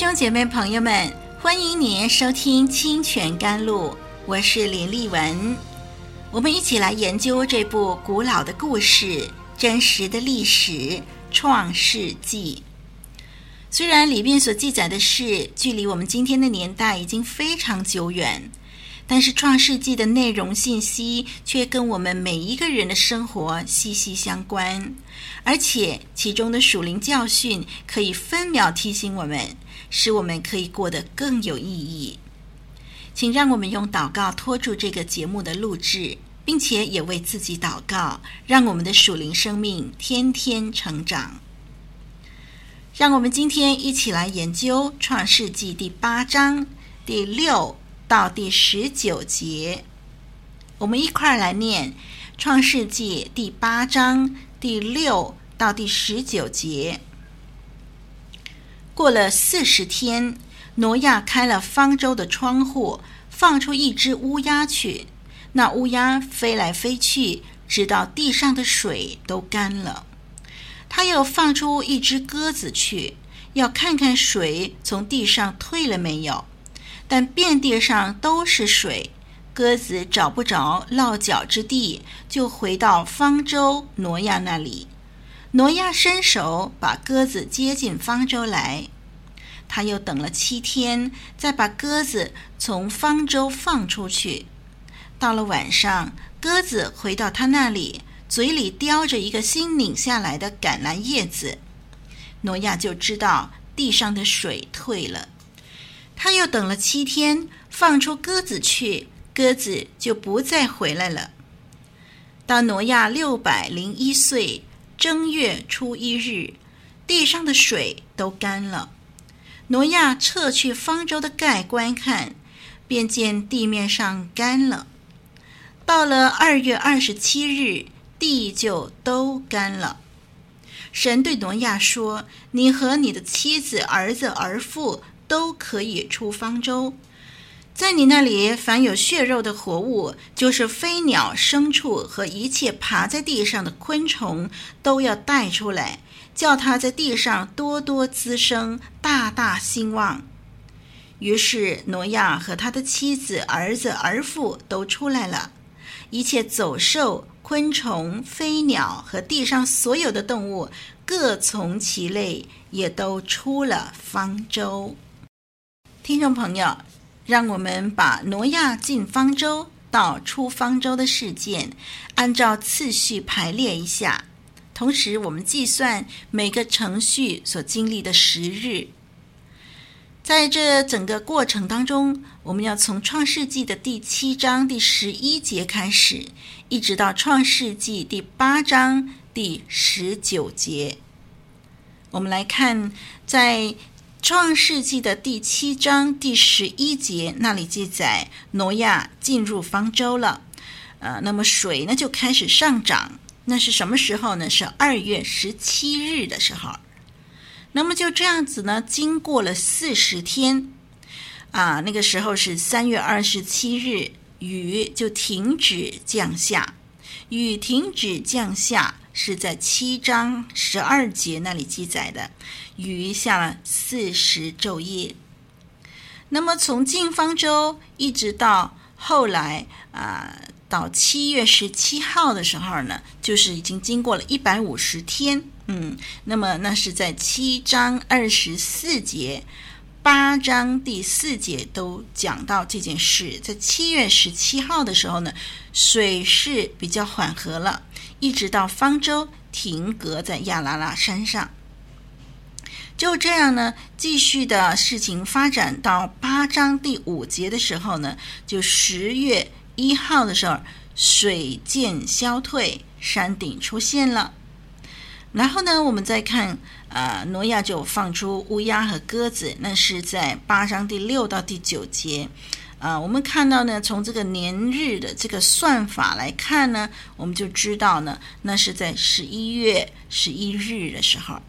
兄姐妹朋友们，欢迎您收听《清泉甘露》，我是林丽文。我们一起来研究这部古老的故事，真实的历史《创世纪》。虽然里面所记载的事距离我们今天的年代已经非常久远，但是《创世纪》的内容信息却跟我们每一个人的生活息息相关，而且其中的属灵教训可以分秒提醒我们。使我们可以过得更有意义。请让我们用祷告托住这个节目的录制，并且也为自己祷告，让我们的属灵生命天天成长。让我们今天一起来研究《创世纪》第八章第六到第十九节。我们一块儿来念《创世纪》第八章第六到第十九节。过了四十天，挪亚开了方舟的窗户，放出一只乌鸦去。那乌鸦飞来飞去，直到地上的水都干了。他又放出一只鸽子去，要看看水从地上退了没有。但遍地上都是水，鸽子找不着落脚之地，就回到方舟挪亚那里。挪亚伸手把鸽子接进方舟来，他又等了七天，再把鸽子从方舟放出去。到了晚上，鸽子回到他那里，嘴里叼着一个新拧下来的橄榄叶子。挪亚就知道地上的水退了。他又等了七天，放出鸽子去，鸽子就不再回来了。到挪亚六百零一岁。正月初一日，地上的水都干了。挪亚撤去方舟的盖观看，便见地面上干了。到了二月二十七日，地就都干了。神对挪亚说：“你和你的妻子、儿子、儿妇都可以出方舟。”在你那里，凡有血肉的活物，就是飞鸟、牲畜和一切爬在地上的昆虫，都要带出来，叫它在地上多多滋生，大大兴旺。于是挪亚和他的妻子、儿子、儿妇都出来了，一切走兽、昆虫、飞鸟和地上所有的动物，各从其类，也都出了方舟。听众朋友。让我们把挪亚进方舟到出方舟的事件，按照次序排列一下。同时，我们计算每个程序所经历的时日。在这整个过程当中，我们要从创世纪的第七章第十一节开始，一直到创世纪第八章第十九节。我们来看，在创世纪的第七章第十一节，那里记载挪亚进入方舟了，呃，那么水呢就开始上涨。那是什么时候呢？是二月十七日的时候。那么就这样子呢，经过了四十天，啊，那个时候是三月二十七日，雨就停止降下，雨停止降下。是在七章十二节那里记载的，雨下了四十昼夜。那么从进方舟一直到后来啊、到七月十七号的时候呢，就是已经经过了一百五十天。嗯，那么那是在七章二十四节、八章第四节都讲到这件事。在七月十七号的时候呢，水势比较缓和了。一直到方舟停格在亚拉拉山上，就这样呢，继续的事情发展到八章第五节的时候呢，就十月一号的时候，水渐消退，山顶出现了。然后呢，我们再看，呃，挪亚就放出乌鸦和鸽子，那是在八章第六到第九节。啊、呃，我们看到呢，从这个年日的这个算法来看呢，我们就知道呢，那是在十一月十一日的时候。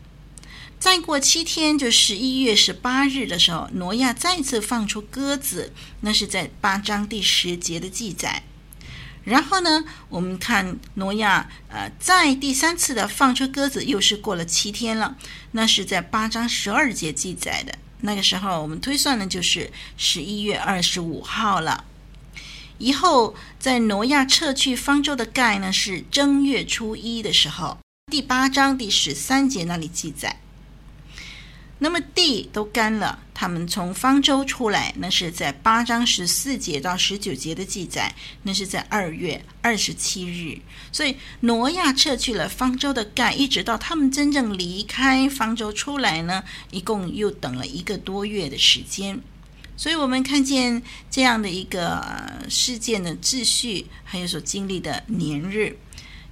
再过七天，就十一月十八日的时候，挪亚再次放出鸽子，那是在八章第十节的记载。然后呢，我们看挪亚，呃，在第三次的放出鸽子，又是过了七天了，那是在八章十二节记载的。那个时候，我们推算呢，就是十一月二十五号了。以后，在挪亚撤去方舟的盖呢，是正月初一的时候，第八章第十三节那里记载。那么地都干了，他们从方舟出来，那是在八章十四节到十九节的记载，那是在二月二十七日。所以挪亚撤去了方舟的盖，一直到他们真正离开方舟出来呢，一共又等了一个多月的时间。所以我们看见这样的一个事件的秩序，还有所经历的年日。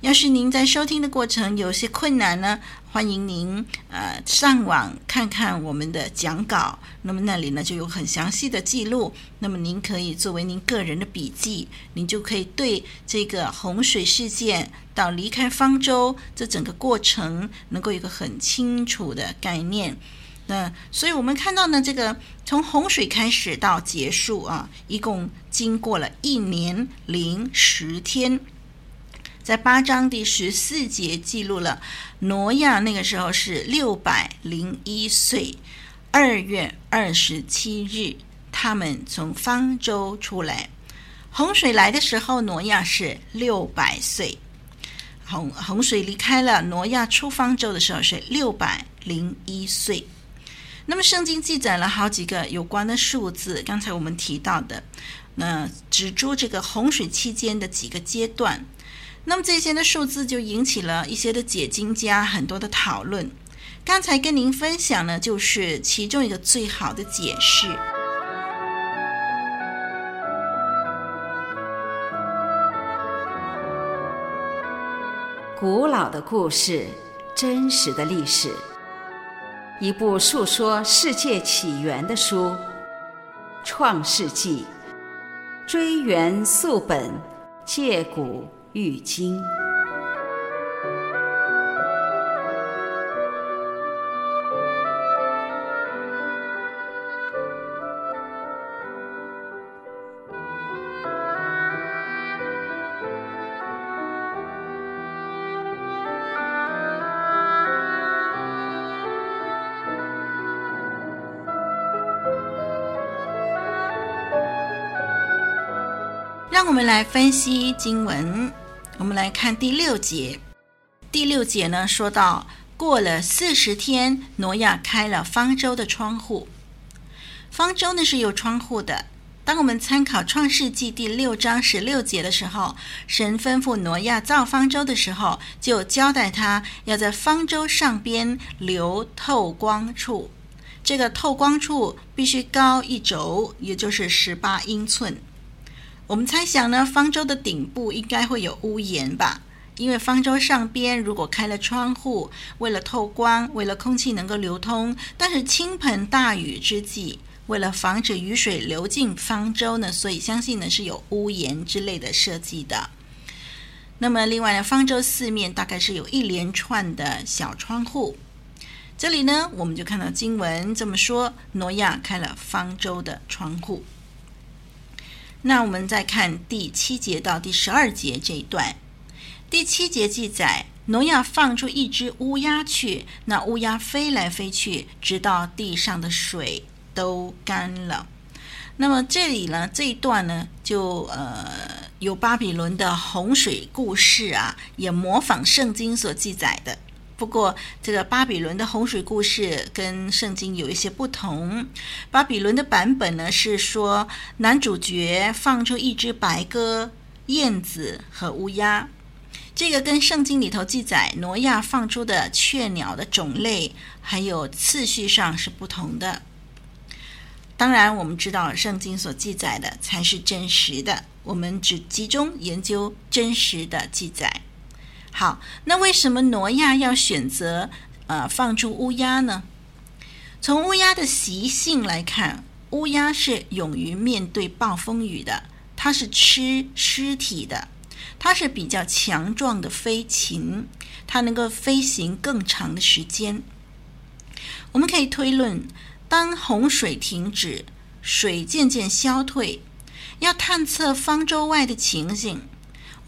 要是您在收听的过程有些困难呢，欢迎您呃上网看看我们的讲稿，那么那里呢就有很详细的记录，那么您可以作为您个人的笔记，您就可以对这个洪水事件到离开方舟这整个过程能够有一个很清楚的概念。那所以我们看到呢，这个从洪水开始到结束啊，一共经过了一年零十天。在八章第十四节记录了挪亚那个时候是六百零一岁，二月二十七日，他们从方舟出来。洪水来的时候，挪亚是六百岁。洪洪水离开了，挪亚出方舟的时候是六百零一岁。那么圣经记载了好几个有关的数字，刚才我们提到的，那指出这个洪水期间的几个阶段。那么这些的数字就引起了一些的解经家很多的讨论。刚才跟您分享呢，就是其中一个最好的解释。古老的故事，真实的历史，一部述说世界起源的书，《创世纪》，追源溯本，借古。玉晶我们来分析经文。我们来看第六节。第六节呢，说到过了四十天，挪亚开了方舟的窗户。方舟呢是有窗户的。当我们参考创世纪第六章十六节的时候，神吩咐挪亚造方舟的时候，就交代他要在方舟上边留透光处。这个透光处必须高一轴，也就是十八英寸。我们猜想呢，方舟的顶部应该会有屋檐吧？因为方舟上边如果开了窗户，为了透光，为了空气能够流通，但是倾盆大雨之际，为了防止雨水流进方舟呢，所以相信呢是有屋檐之类的设计的。那么另外呢，方舟四面大概是有一连串的小窗户。这里呢，我们就看到经文这么说：挪亚开了方舟的窗户。那我们再看第七节到第十二节这一段。第七节记载，挪亚放出一只乌鸦去，那乌鸦飞来飞去，直到地上的水都干了。那么这里呢，这一段呢，就呃有巴比伦的洪水故事啊，也模仿圣经所记载的。不过，这个巴比伦的洪水故事跟圣经有一些不同。巴比伦的版本呢是说，男主角放出一只白鸽、燕子和乌鸦。这个跟圣经里头记载挪亚放出的雀鸟的种类还有次序上是不同的。当然，我们知道圣经所记载的才是真实的，我们只集中研究真实的记载。好，那为什么挪亚要选择呃放出乌鸦呢？从乌鸦的习性来看，乌鸦是勇于面对暴风雨的，它是吃尸体的，它是比较强壮的飞禽，它能够飞行更长的时间。我们可以推论，当洪水停止，水渐渐消退，要探测方舟外的情形，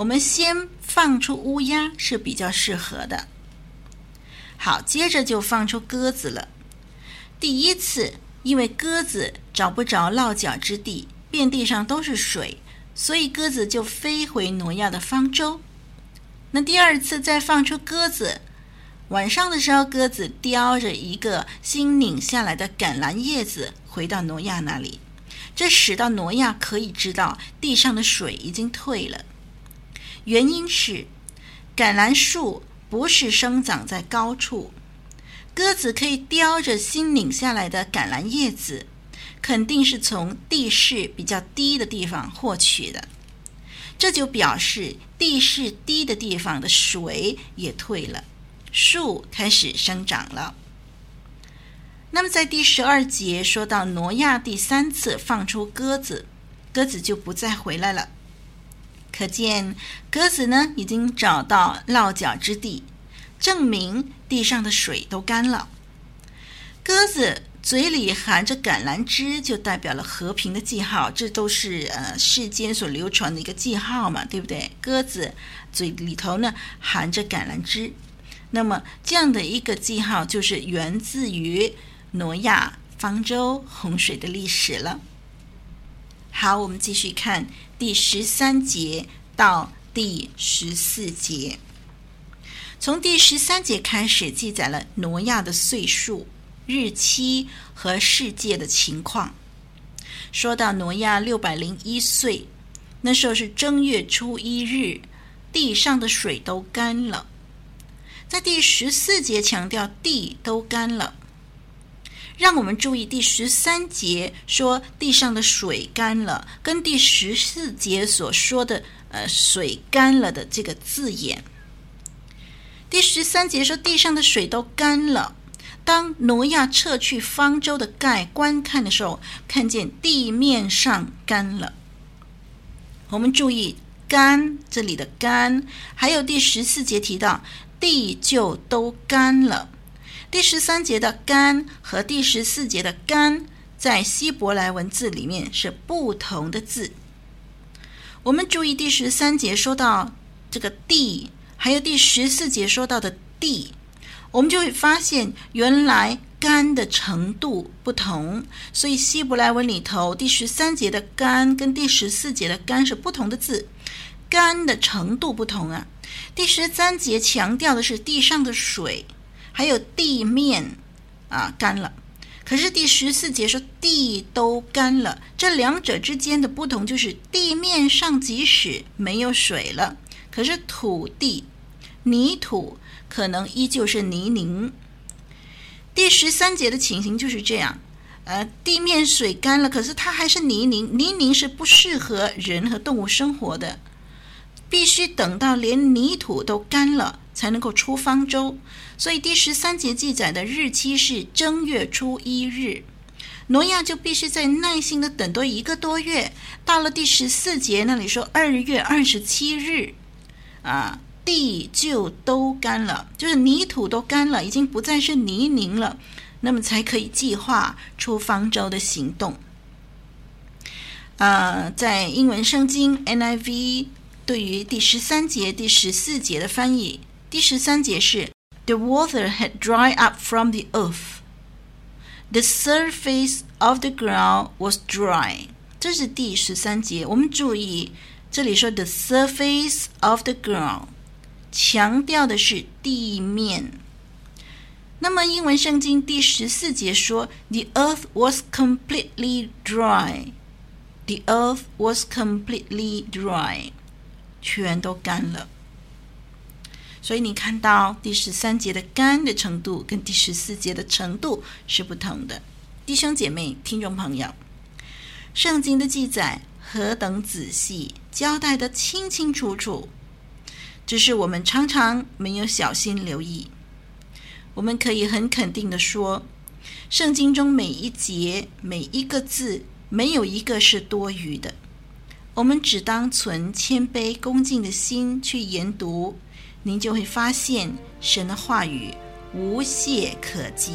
我们先放出乌鸦是比较适合的。好，接着就放出鸽子了。第一次，因为鸽子找不着落脚之地，遍地上都是水，所以鸽子就飞回挪亚的方舟。那第二次再放出鸽子。晚上的时候，鸽子叼着一个新拧下来的橄榄叶子回到挪亚那里，这使到挪亚可以知道地上的水已经退了。原因是橄榄树不是生长在高处，鸽子可以叼着新拧下来的橄榄叶子，肯定是从地势比较低的地方获取的。这就表示地势低的地方的水也退了。树开始生长了。那么，在第十二节说到挪亚第三次放出鸽子，鸽子就不再回来了。可见，鸽子呢已经找到落脚之地，证明地上的水都干了。鸽子嘴里含着橄榄枝，就代表了和平的记号。这都是呃世间所流传的一个记号嘛，对不对？鸽子嘴里头呢含着橄榄枝。那么，这样的一个记号就是源自于挪亚方舟洪水的历史了。好，我们继续看第十三节到第十四节。从第十三节开始，记载了挪亚的岁数、日期和世界的情况。说到挪亚六百零一岁，那时候是正月初一日，地上的水都干了。在第十四节强调地都干了，让我们注意第十三节说地上的水干了，跟第十四节所说的呃水干了的这个字眼。第十三节说地上的水都干了，当挪亚撤去方舟的盖观看的时候，看见地面上干了。我们注意干这里的干，还有第十四节提到。地就都干了。第十三节的“干”和第十四节的“干”在希伯来文字里面是不同的字。我们注意第十三节说到这个“地”，还有第十四节说到的“地”，我们就会发现原来干的程度不同。所以希伯来文里头第十三节的“干”跟第十四节的“干”是不同的字，干的程度不同啊。第十三节强调的是地上的水，还有地面啊干了。可是第十四节说地都干了，这两者之间的不同就是地面上即使没有水了，可是土地泥土可能依旧是泥泞。第十三节的情形就是这样，呃，地面水干了，可是它还是泥泞，泥泞是不适合人和动物生活的。必须等到连泥土都干了，才能够出方舟。所以第十三节记载的日期是正月初一日，挪亚就必须再耐心的等多一个多月。到了第十四节那里说二月二十七日，啊，地就都干了，就是泥土都干了，已经不再是泥泞了，那么才可以计划出方舟的行动。啊，在英文圣经 NIV。对于第十三节、第十四节的翻译，第十三节是 “The water had dried up from the earth, the surface of the ground was dry”，这是第十三节。我们注意，这里说 “the surface of the ground”，强调的是地面。那么英文圣经第十四节说 “the earth was completely dry”，“the earth was completely dry”。全都干了， 所以你看到第十三节的干的程度跟第十四节的程度是不同的。弟兄姐妹、听众朋友，圣经的记载何等仔细，交代得清清楚楚。只是我们常常没有小心留意。我们可以很肯定地说，圣经中每一节、每一个字，没有一个是多余的。我们只当存谦卑恭敬的心去研读，您就会发现神的话语无懈可击。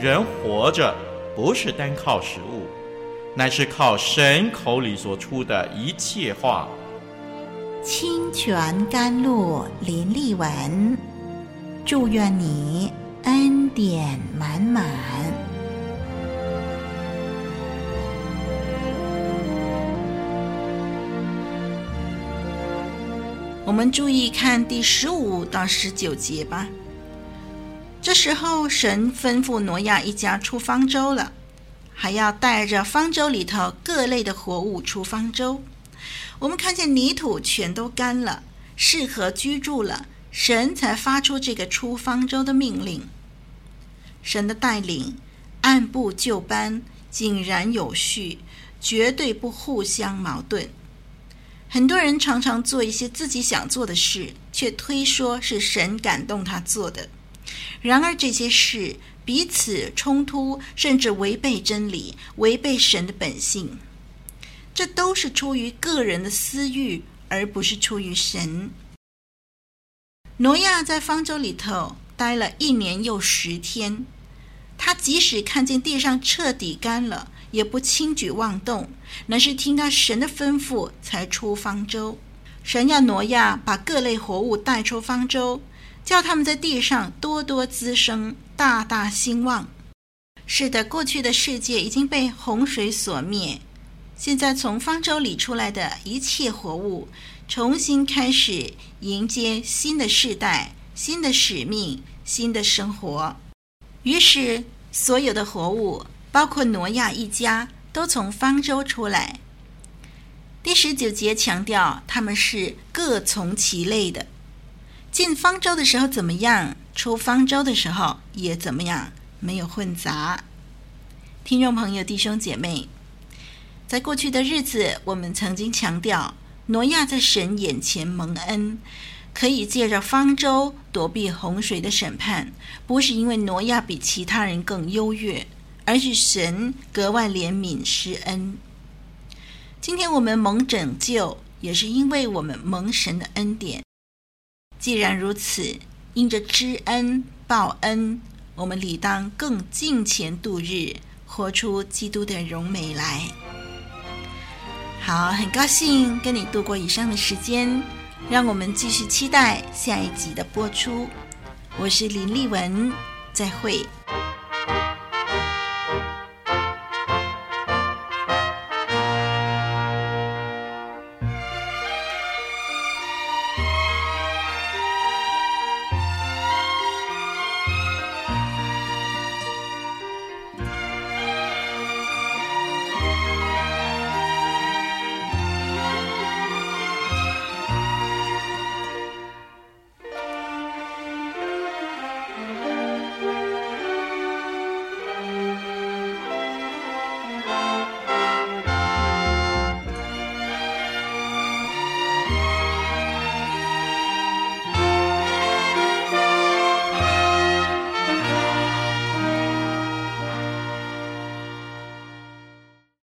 人活着不是单靠食物，乃是靠神口里所出的一切话。清泉甘露林丽文，祝愿你恩典满满。我们注意看第十五到十九节吧。这时候，神吩咐挪亚一家出方舟了，还要带着方舟里头各类的活物出方舟。我们看见泥土全都干了，适合居住了，神才发出这个出方舟的命令。神的带领按部就班，井然有序，绝对不互相矛盾。很多人常常做一些自己想做的事，却推说是神感动他做的。然而这些事彼此冲突，甚至违背真理，违背神的本性。这都是出于个人的私欲，而不是出于神。挪亚在方舟里头待了一年又十天，他即使看见地上彻底干了，也不轻举妄动，乃是听到神的吩咐才出方舟。神要挪亚把各类活物带出方舟。叫他们在地上多多滋生，大大兴旺。是的，过去的世界已经被洪水所灭，现在从方舟里出来的一切活物，重新开始迎接新的世代、新的使命、新的生活。于是，所有的活物，包括挪亚一家，都从方舟出来。第十九节强调，他们是各从其类的。进方舟的时候怎么样？出方舟的时候也怎么样？没有混杂。听众朋友、弟兄姐妹，在过去的日子，我们曾经强调，挪亚在神眼前蒙恩，可以借着方舟躲避洪水的审判，不是因为挪亚比其他人更优越，而是神格外怜悯施恩。今天我们蒙拯救，也是因为我们蒙神的恩典。既然如此，因着知恩报恩，我们理当更尽前度日，活出基督的荣美来。好，很高兴跟你度过以上的时间，让我们继续期待下一集的播出。我是林丽文，再会。